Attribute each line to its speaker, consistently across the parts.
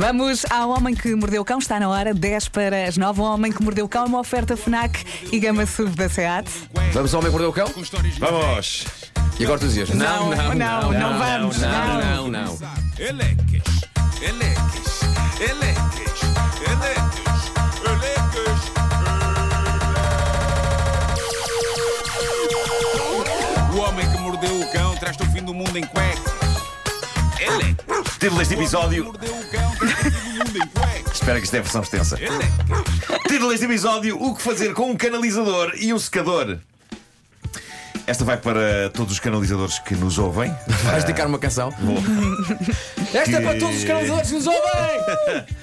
Speaker 1: Vamos ao Homem que Mordeu o Cão, está na hora, 10 para as 9. O Homem que Mordeu o Cão é uma oferta FNAC e Gama SUV da SEAT.
Speaker 2: Vamos ao homem que mordeu o cão?
Speaker 3: Vamos!
Speaker 2: E agora tu dizias:
Speaker 1: Não, não, não vamos,
Speaker 2: não, não, não.
Speaker 4: Eleques, eleques, eleques, eleques, eleques. O homem que mordeu o cão traz-te o fim do mundo em cuecas. Eleques.
Speaker 3: Título deste episódio.
Speaker 4: Mordeu o cão traz-te o fim
Speaker 3: Espero que isto é a versão extensa. Título deste episódio: O que fazer com um canalizador e um secador? Esta vai para todos os canalizadores que nos ouvem.
Speaker 2: Vais dedicar uma canção?
Speaker 3: Vou.
Speaker 2: Esta é para todos os canalizadores que nos ouvem!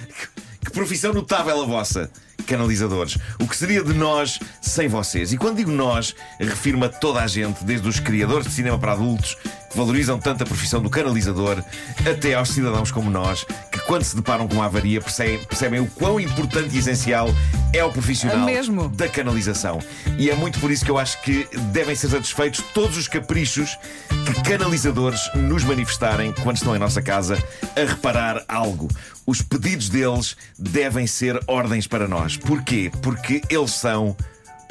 Speaker 3: Que profissão notável a vossa, canalizadores. O que seria de nós sem vocês? E quando digo nós, refiro-me a toda a gente, desde os criadores de cinema para adultos, que valorizam tanto a profissão do canalizador, até aos cidadãos como nós, quando se deparam com uma avaria percebem, percebem o quão importante e essencial é o profissional
Speaker 1: É
Speaker 3: da canalização. E é muito por isso que eu acho que devem ser satisfeitos todos os caprichos que canalizadores nos manifestarem quando estão em nossa casa a reparar algo. Os pedidos deles devem ser ordens para nós. Porquê? Porque eles são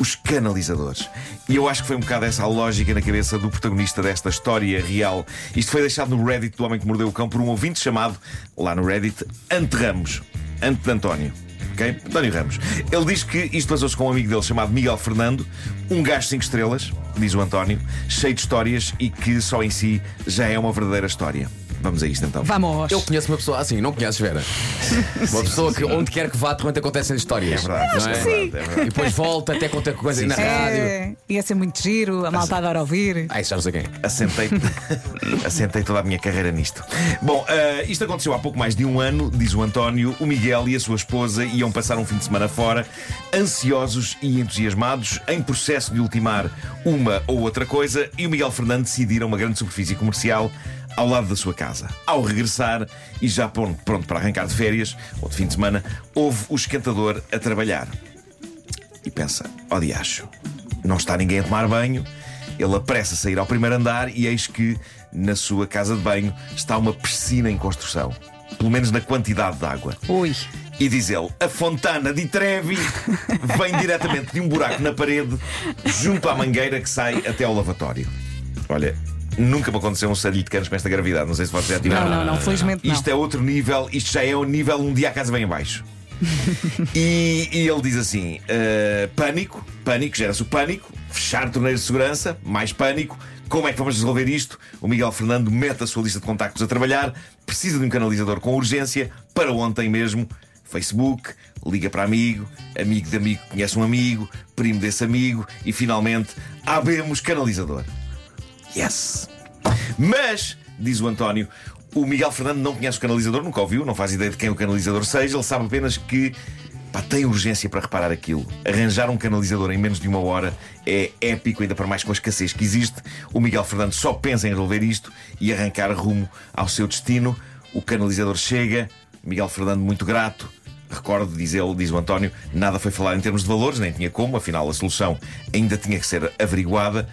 Speaker 3: os canalizadores. E eu acho que foi um bocado essa a lógica na cabeça do protagonista desta história real. Isto foi deixado no Reddit do Homem que Mordeu o Cão por um ouvinte chamado, lá no Reddit, Ante Ramos. Ante de António. Ok? António Ramos. Ele diz que isto passou-se com um amigo dele chamado Miguel Fernando, um gajo 5 estrelas, diz o António, cheio de histórias e que só em si já é uma verdadeira história. Vamos a isto então.
Speaker 1: Vamos.
Speaker 2: Eu conheço uma pessoa assim, não conheces, Vera? Uma pessoa que onde quer que vá, de repente acontecem histórias.
Speaker 3: É verdade,
Speaker 2: não
Speaker 3: é
Speaker 2: é?
Speaker 3: verdade, é
Speaker 2: E depois volta até contar coisas
Speaker 3: Sim,
Speaker 2: na
Speaker 3: sim.
Speaker 2: rádio.
Speaker 1: É, ia ser muito giro, a malta adora ouvir.
Speaker 2: Ah, isso já não sei quem.
Speaker 3: Assentei, assentei toda a minha carreira nisto. Bom, ah, isto aconteceu há pouco mais de um ano, diz o António. O Miguel e a sua esposa iam passar um fim de semana fora, ansiosos e entusiasmados, em processo de ultimar uma ou outra coisa, e o Miguel Fernando decidiram uma grande superfície comercial ao lado da sua casa. Ao regressar, e já pronto, para arrancar de férias, ou de fim de semana, houve o esquentador a trabalhar. E pensa, ó diacho, não está ninguém a tomar banho. Ele apressa a sair ao primeiro andar e eis que, na sua casa de banho, está uma piscina em construção. Pelo menos na quantidade de água.
Speaker 1: Ui.
Speaker 3: E diz ele: a fontana de Trevi vem diretamente de um buraco na parede, junto à mangueira que sai até ao lavatório. Olha, nunca me aconteceu um sarilho de canos com esta gravidade. Não sei se vocês já tiveram.
Speaker 1: Não, não, não, felizmente não.
Speaker 3: Isto é outro nível, isto já é o nível um dia a casa vem abaixo. e, e ele diz assim: "Ah, pânico, pânico, gera-se o pânico, fechar torneiros de segurança, mais pânico. Como é que vamos resolver isto? O Miguel Fernando mete a sua lista de contactos a trabalhar, precisa de um canalizador com urgência, para ontem mesmo. Facebook, liga para amigo, amigo de amigo conhece um amigo, primo desse amigo e finalmente abemos canalizador. Yes! Mas, diz o António, o Miguel Fernando não conhece o canalizador, nunca ouviu, não faz ideia de quem o canalizador seja, ele sabe apenas que pá, tem urgência para reparar aquilo. Arranjar um canalizador em menos de uma hora é épico, ainda para mais com a escassez que existe. O Miguel Fernando só pensa em resolver isto e arrancar rumo ao seu destino. O canalizador chega, Miguel Fernando muito grato. Recordo, diz ele, diz o António, nada foi falado em termos de valores, nem tinha como, afinal a solução ainda tinha que ser averiguada.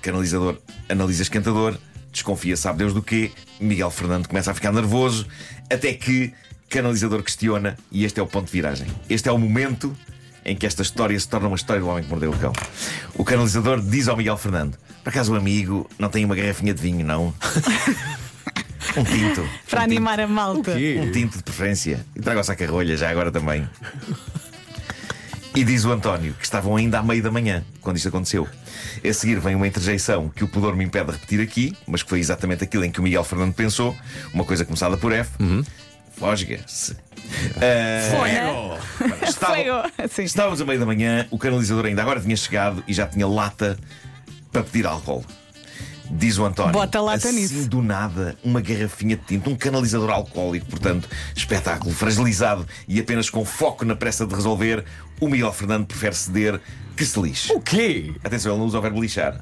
Speaker 3: Canalizador analisa esquentador, desconfia, sabe Deus do quê. Miguel Fernando começa a ficar nervoso, até que canalizador questiona, e este é o ponto de viragem. Este é o momento em que esta história se torna uma história do homem que mordeu o cão. O canalizador diz ao Miguel Fernando: Por acaso o amigo não tem uma garrafinha de vinho, não? Um tinto.
Speaker 1: Para
Speaker 3: um
Speaker 1: animar a malta.
Speaker 3: tinto, um tinto de preferência. E traga o saca-rolha já agora também. E diz o António que estavam ainda à meia da manhã quando isto aconteceu. A seguir vem uma interjeição que o pudor me impede de repetir aqui, mas que foi exatamente aquilo em que o Miguel Fernando pensou, uma coisa começada por F. Fosga-se. Ah, estava-
Speaker 1: Fuego.
Speaker 3: Estávamos à meia da manhã, o canalizador ainda agora tinha chegado e já tinha lata para pedir álcool. Diz o António.
Speaker 1: Bota lata
Speaker 3: assim,
Speaker 1: nisso.
Speaker 3: do nada, uma garrafinha de tinta, um canalizador alcoólico, portanto, espetáculo, fragilizado e apenas com foco na pressa de resolver, o Miguel Fernando prefere ceder que se lixe.
Speaker 2: O quê?
Speaker 3: Atenção, ele não usa o verbo lixar.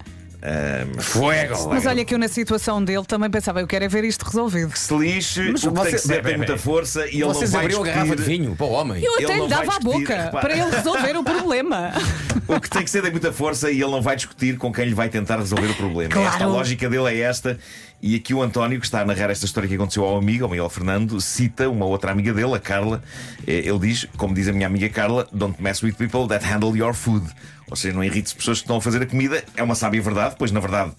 Speaker 2: Fuego!
Speaker 1: Mas olha que eu na situação dele também pensava, eu quero é ver isto resolvido.
Speaker 3: que se lixe,
Speaker 2: Mas
Speaker 3: o que tem
Speaker 2: você-
Speaker 3: que ser tem muita força e ele não vai
Speaker 2: abriram a garrafa de
Speaker 3: discutir-
Speaker 2: vinho para o homem.
Speaker 1: Eu até lhe dava a
Speaker 3: discutir,
Speaker 1: boca
Speaker 3: repara.
Speaker 1: para ele resolver o problema.
Speaker 3: O que tem que ser tem muita força e ele não vai discutir com quem lhe vai tentar resolver o problema.
Speaker 1: Claro.
Speaker 3: Esta a lógica dele é esta E aqui o António, que está a narrar esta história que aconteceu ao amigo, ao Miguel Fernando, cita uma outra amiga dele, a Carla. Eh, Ele diz, como diz a minha amiga Carla, don't mess with people that handle your food. Ou seja, não irrites pessoas que estão a fazer a comida. É uma sábia verdade, pois na verdade.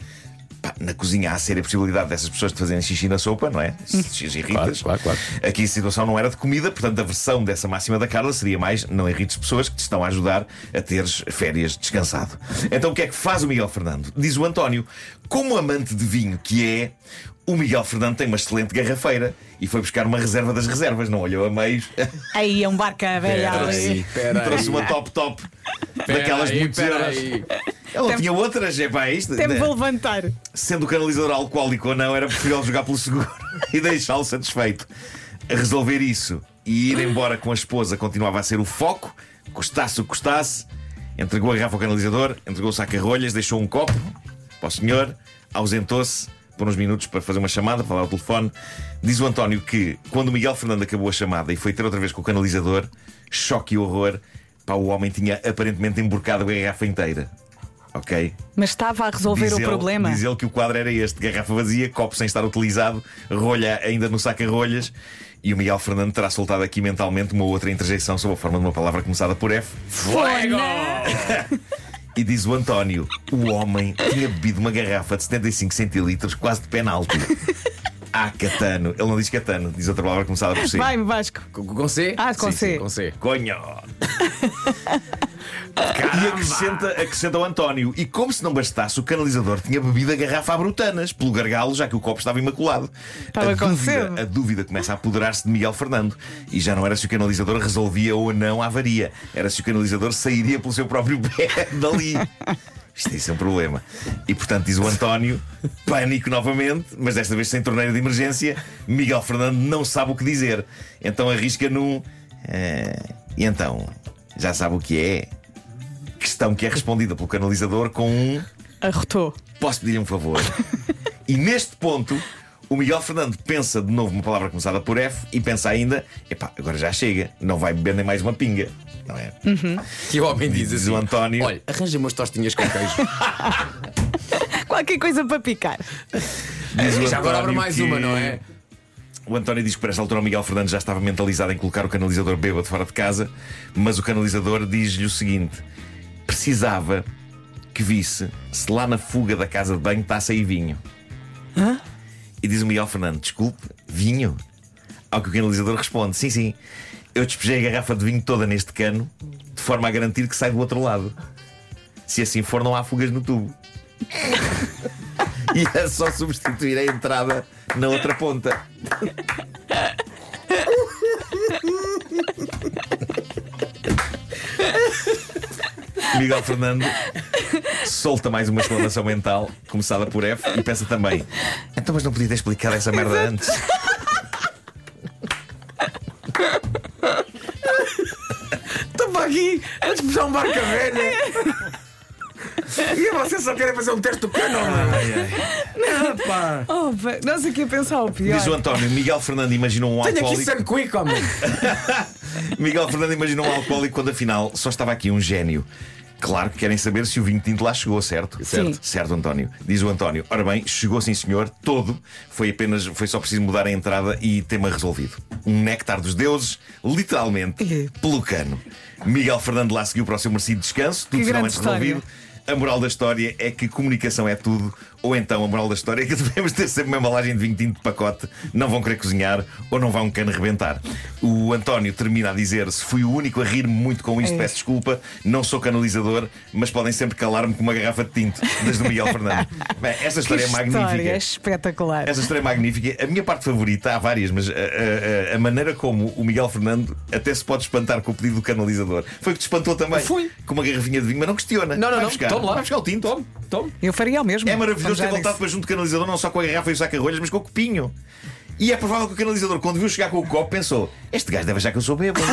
Speaker 3: Na cozinha há séria possibilidade dessas pessoas de fazerem xixi na sopa, não é? Se se irritas.
Speaker 2: Claro, claro, claro.
Speaker 3: Aqui a situação não era de comida, portanto a versão dessa máxima da Carla seria mais não irrites pessoas que te estão a ajudar a teres férias descansado. Então o que é que faz o Miguel Fernando? Diz o António, como amante de vinho que é, o Miguel Fernando tem uma excelente garrafeira e foi buscar uma reserva das reservas, não olhou a meios,
Speaker 1: Aí é um barca velha ali.
Speaker 3: trouxe
Speaker 2: aí.
Speaker 3: uma top top
Speaker 2: Pera
Speaker 3: daquelas de
Speaker 2: aí,
Speaker 3: euros.
Speaker 2: aí.
Speaker 3: Ela
Speaker 1: Tem-
Speaker 3: tinha outras, é pá, isto.
Speaker 1: Tempo vou levantar.
Speaker 3: Sendo o canalizador alcoólico ou não, era preferível jogar pelo seguro e deixá-lo satisfeito. A resolver isso e ir embora com a esposa continuava a ser o foco, custasse o que custasse. Entregou a garrafa ao canalizador, entregou o saco a rolhas, deixou um copo para o senhor, ausentou-se por uns minutos para fazer uma chamada, para falar ao telefone. Diz o António que quando o Miguel Fernando acabou a chamada e foi ter outra vez com o canalizador, choque e horror, pá, o homem tinha aparentemente emborcado a garrafa inteira. Ok?
Speaker 1: Mas estava a resolver
Speaker 3: Diz
Speaker 1: o
Speaker 3: ele-
Speaker 1: problema.
Speaker 3: Diz ele que o quadro era este: garrafa vazia, copo sem estar utilizado, rolha ainda no saca-rolhas. E o Miguel Fernando terá soltado aqui mentalmente uma outra interjeição sob a forma de uma palavra começada por F.
Speaker 2: Fuego!
Speaker 3: E diz o António: o homem tinha bebido uma garrafa de 75 centilitros, quase de penalti. Ah, Catano. Ele não diz Catano, diz outra palavra começada por C.
Speaker 1: Vai, Vasco.
Speaker 2: Com, com C?
Speaker 1: Ah, com
Speaker 2: Sim,
Speaker 1: C.
Speaker 2: sim, com C.
Speaker 3: Conho! E acrescenta, acrescenta o António. E como se não bastasse, o canalizador tinha bebido a garrafa a brutanas pelo gargalo, já que o copo estava imaculado.
Speaker 1: Estava
Speaker 3: a, dúvida, a dúvida começa a apoderar-se de Miguel Fernando. E já não era se o canalizador resolvia ou não a avaria. Era se o canalizador sairia pelo seu próprio pé dali. Isto isso é um problema. E portanto, diz o António, pânico novamente, mas desta vez sem torneira de emergência. Miguel Fernando não sabe o que dizer. Então arrisca num. "Ah, e então, já sabe o que é? Questão que é respondida pelo canalizador com um.
Speaker 1: Arrotou.
Speaker 3: Posso pedir um favor? e neste ponto, o Miguel Fernando pensa de novo uma palavra começada por F e pensa ainda: epá, agora já chega, não vai beber nem mais uma pinga. Não é?
Speaker 2: Que o homem diz
Speaker 3: Diz
Speaker 2: assim:
Speaker 3: o António.
Speaker 2: Olha, arranja umas tostinhas com queijo.
Speaker 1: Qualquer coisa para picar.
Speaker 3: Diz o
Speaker 2: Já agora abre mais
Speaker 3: que-
Speaker 2: uma, não é?
Speaker 3: O António diz que por esta altura o Miguel Fernandes já estava mentalizado em colocar o canalizador bêbado fora de casa, mas o canalizador diz-lhe o seguinte: precisava que visse se lá na fuga da casa de banho está a sair vinho. E diz o Miguel Fernando: desculpe, vinho? Ao que o canalizador responde: sim, sim, eu despejei a garrafa de vinho toda neste cano, de forma a garantir que sai do outro lado. Se assim for, não há fugas no tubo. E é só substituir a entrada na outra ponta. Miguel Fernando solta mais uma exclamação mental, começada por F, e pensa também: então, mas não podia ter explicado essa merda antes.
Speaker 2: Estou para aqui a despejar um barca velha. E vocês só querem fazer um teste do cano, mano? Pá.
Speaker 1: Oh, o que ia pensar o pior.
Speaker 3: Diz o António: Miguel Fernando imaginou um
Speaker 2: Tenho aqui
Speaker 3: alcoólico.
Speaker 2: Sun Quick, homem.
Speaker 3: Miguel Fernando imaginou um alcoólico quando afinal só estava aqui um gênio. Claro que querem saber se o vinho tinto lá chegou, certo?
Speaker 1: Sim.
Speaker 3: Certo, certo António. Diz o António. Ora bem, chegou sim, senhor, todo. Foi apenas, foi só preciso mudar a entrada e tema resolvido. Um néctar dos deuses, literalmente, pelo cano. Miguel Fernando lá seguiu para o seu merecido descanso, tudo
Speaker 1: Que
Speaker 3: finalmente resolvido. A moral da história é que comunicação é tudo, ou então a moral da história é que devemos ter sempre uma embalagem de vinho tinto de pacote, não vão querer cozinhar ou não vão um cano rebentar. O António termina a dizer: se fui o único a rir muito com isto,
Speaker 1: É.
Speaker 3: peço desculpa, não sou canalizador, mas podem sempre calar-me com uma garrafa de tinto, desde o Miguel Fernando. Bem, esta
Speaker 1: que
Speaker 3: história é
Speaker 1: história
Speaker 3: magnífica.
Speaker 1: espetacular.
Speaker 3: Essa história é magnífica. A minha parte favorita, há várias, mas a, a- a- a maneira como o Miguel Fernando até se pode espantar com o pedido do canalizador foi que te espantou também.
Speaker 2: Foi.
Speaker 3: Com uma garrafinha de vinho, mas não questiona.
Speaker 2: Não, não,
Speaker 3: Vai
Speaker 2: não.
Speaker 3: Buscar.
Speaker 2: Tome lá.
Speaker 3: Vai buscar o tinto.
Speaker 2: Tome, tome.
Speaker 1: Eu faria o mesmo.
Speaker 3: É maravilhoso
Speaker 1: já
Speaker 3: ter voltado para junto do canalizador, não só com a garrafa e o saca-rolhas, mas com o copinho. E é provável que o canalizador, quando viu chegar com o copo, pensou: Este gajo deve achar que eu sou bêbado.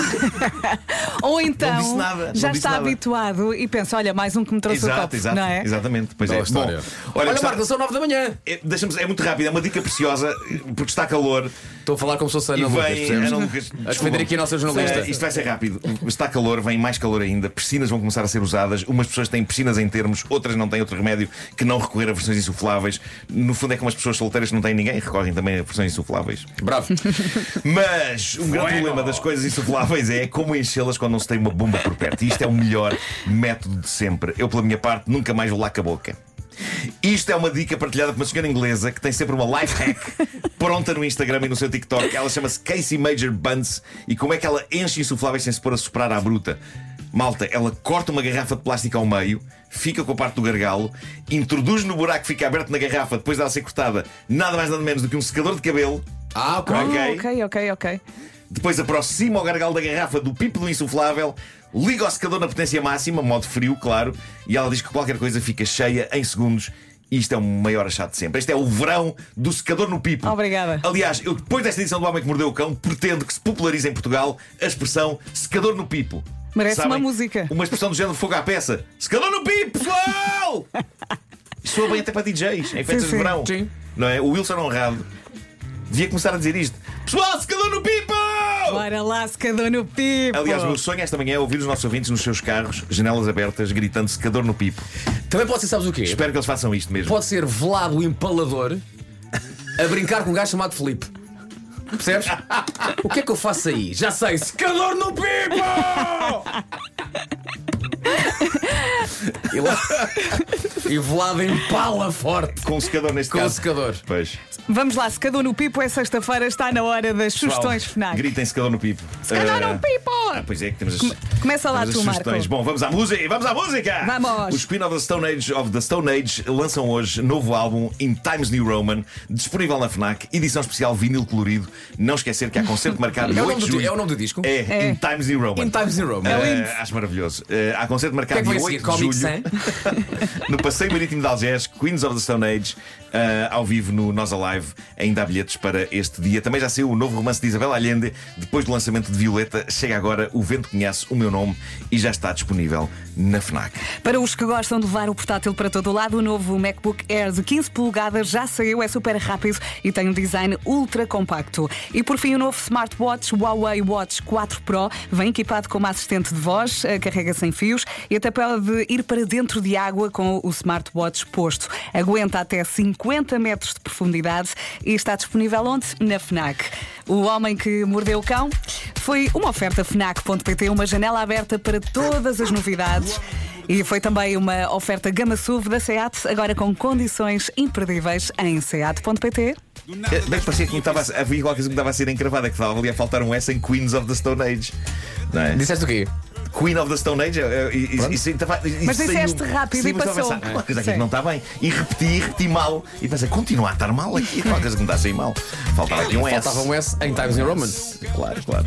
Speaker 1: Ou então
Speaker 3: disse nada, não
Speaker 1: já
Speaker 3: disse
Speaker 1: está
Speaker 3: nada.
Speaker 1: habituado e pensa: olha, mais um que me trouxe o
Speaker 3: exato,
Speaker 1: copo.
Speaker 3: exato.
Speaker 1: não é?
Speaker 3: Exatamente. Pois é.
Speaker 2: história.
Speaker 3: Bom,
Speaker 2: Olha,
Speaker 3: gostava-
Speaker 2: Marco, são 9 da manhã.
Speaker 3: é, é muito rápido, é uma dica preciosa, porque está calor.
Speaker 2: Estou a falar como se fosse a Ana Lucas?
Speaker 3: Ana Lucas,
Speaker 2: A defender aqui a nossa jornalista.
Speaker 3: Isto vai ser rápido. Está calor, vem mais calor ainda. Piscinas vão começar a ser usadas. Umas pessoas têm piscinas em termos, outras não têm outro remédio que não recorrer a versões insufláveis. No fundo, é como as pessoas solteiras que não têm ninguém recorrem também a versões insufláveis.
Speaker 2: Bravo.
Speaker 3: Mas um grande problema das coisas insufláveis é como enchê-las quando não se tem uma bomba por perto. E isto é o melhor método de sempre. Eu, pela minha parte, nunca mais vou lá com a boca. Isto é uma dica partilhada por uma senhora inglesa que tem sempre uma life hack pronta no Instagram e no seu TikTok. Ela chama-se Casey Major Buns. E como é que ela enche insufláveis sem se pôr a soprar à bruta? Malta, ela corta uma garrafa de plástico ao meio, fica com a parte do gargalo, introduz no buraco que fica aberto na garrafa depois dela ser cortada nada mais nada menos do que um secador de cabelo.
Speaker 2: Ah, ok.
Speaker 1: Ah,
Speaker 3: Ok.
Speaker 1: ok, ok, ok.
Speaker 3: Depois aproxima o gargalo da garrafa do pipo do insuflável, liga o secador na potência máxima, modo frio, claro, e ela diz que qualquer coisa fica cheia em segundos. E isto é o maior achado de sempre. Este é o verão do secador no pipo.
Speaker 1: Obrigada.
Speaker 3: Aliás, eu depois desta edição do Homem que Mordeu o Cão, pretendo que se popularize em Portugal a expressão secador no pipo.
Speaker 1: Merece uma música.
Speaker 3: Uma expressão do género fogo à peça. Secador no pipo, pessoal! Isto soa bem até para DJs, em festas de verão.
Speaker 2: Sim.
Speaker 3: Não é? O Wilson Honrado devia começar a dizer isto. Pessoal, secador no pipo!
Speaker 1: Bora lá, secador no pipo.
Speaker 3: Aliás, o meu sonho esta manhã é ouvir os nossos ouvintes nos seus carros, janelas abertas, gritando secador no pipo.
Speaker 2: Também pode ser, sabes o quê?
Speaker 3: Espero que eles façam isto mesmo.
Speaker 2: Pode ser velado o empalador a brincar com um gajo chamado Felipe. Percebes? O que é que eu faço aí? Já sei, secador no pipo! E, lá... e velado empala forte.
Speaker 3: Com o secador neste
Speaker 2: Com o
Speaker 3: caso.
Speaker 2: secador.
Speaker 3: Pois.
Speaker 1: Vamos lá, secador no pipo. É sexta-feira, está na hora das sugestões FNAC.
Speaker 3: Gritem secador no pipo.
Speaker 1: Secador
Speaker 3: Ah,
Speaker 1: no pipo!
Speaker 3: Ah, pois é, que temos as,
Speaker 1: Come- começa lá
Speaker 3: temos as
Speaker 1: tu, Marco.
Speaker 3: sugestões. Bom, vamos à música. Vamos à música!
Speaker 1: Vamos.
Speaker 3: Os the Stone Age of the Stone Age lançam hoje novo álbum In Times New Roman, disponível na Fnac, edição especial vinil colorido. Não esquecer que há concerto marcado
Speaker 2: É o
Speaker 3: 8
Speaker 2: nome
Speaker 3: de
Speaker 2: do,
Speaker 3: julho.
Speaker 2: é o nome do disco?
Speaker 3: É,
Speaker 1: É.
Speaker 3: In Times New Roman.
Speaker 2: In Times New Roman.
Speaker 3: Eh,
Speaker 1: lindo.
Speaker 3: acho maravilhoso. Eh, há concerto
Speaker 2: que
Speaker 3: marcado
Speaker 2: é que vai
Speaker 3: dia
Speaker 2: seguir?
Speaker 3: 8 de
Speaker 2: Comic
Speaker 3: julho no Passeio Marítimo de Algés, Queens of the Stone Age, eh, ao vivo no Nós Alive. Ainda há bilhetes para este dia. Também já saiu o novo romance de Isabel Allende. Depois do lançamento de Violeta, chega agora O Vento Conhece o Meu Nome e já está disponível na Fnac.
Speaker 1: Para os que gostam de levar o portátil para todo o lado, o novo MacBook Air de 15 polegadas já saiu, é super rápido e tem um design ultra compacto. E por fim, o novo smartwatch Huawei Watch 4 Pro vem equipado com uma assistente de voz, eh, carrega sem fios e até pode ir para dentro de água com o smartwatch posto. Aguenta até 50 metros de profundidade e está disponível onde? Na FNAC. O Homem que Mordeu o Cão foi uma oferta FNAC.pt, uma janela aberta para todas as novidades. E foi também uma oferta Gama SUV da SEAT, agora com condições imperdíveis em seat.pt.
Speaker 3: Eh, Bem, parecia que estava a, havia qualquer coisa que estava a ser encravada, que estava ali a faltar um S em Queens of the Stone Age. Não é?
Speaker 2: Disseste o quê?
Speaker 3: Queen of the Stone Age. eh, e- e- isso estava- isso
Speaker 1: Mas disseste rápido
Speaker 3: Sim,
Speaker 1: e passou.
Speaker 3: pensar, "Qualquer coisa aqui que não está bem. E repeti, repeti mal. E pensei, continua a estar mal aqui. Qualquer coisa que me está a sair mal. Faltava aqui um S.
Speaker 2: Faltava um S em Times New Roman.
Speaker 3: Claro, claro.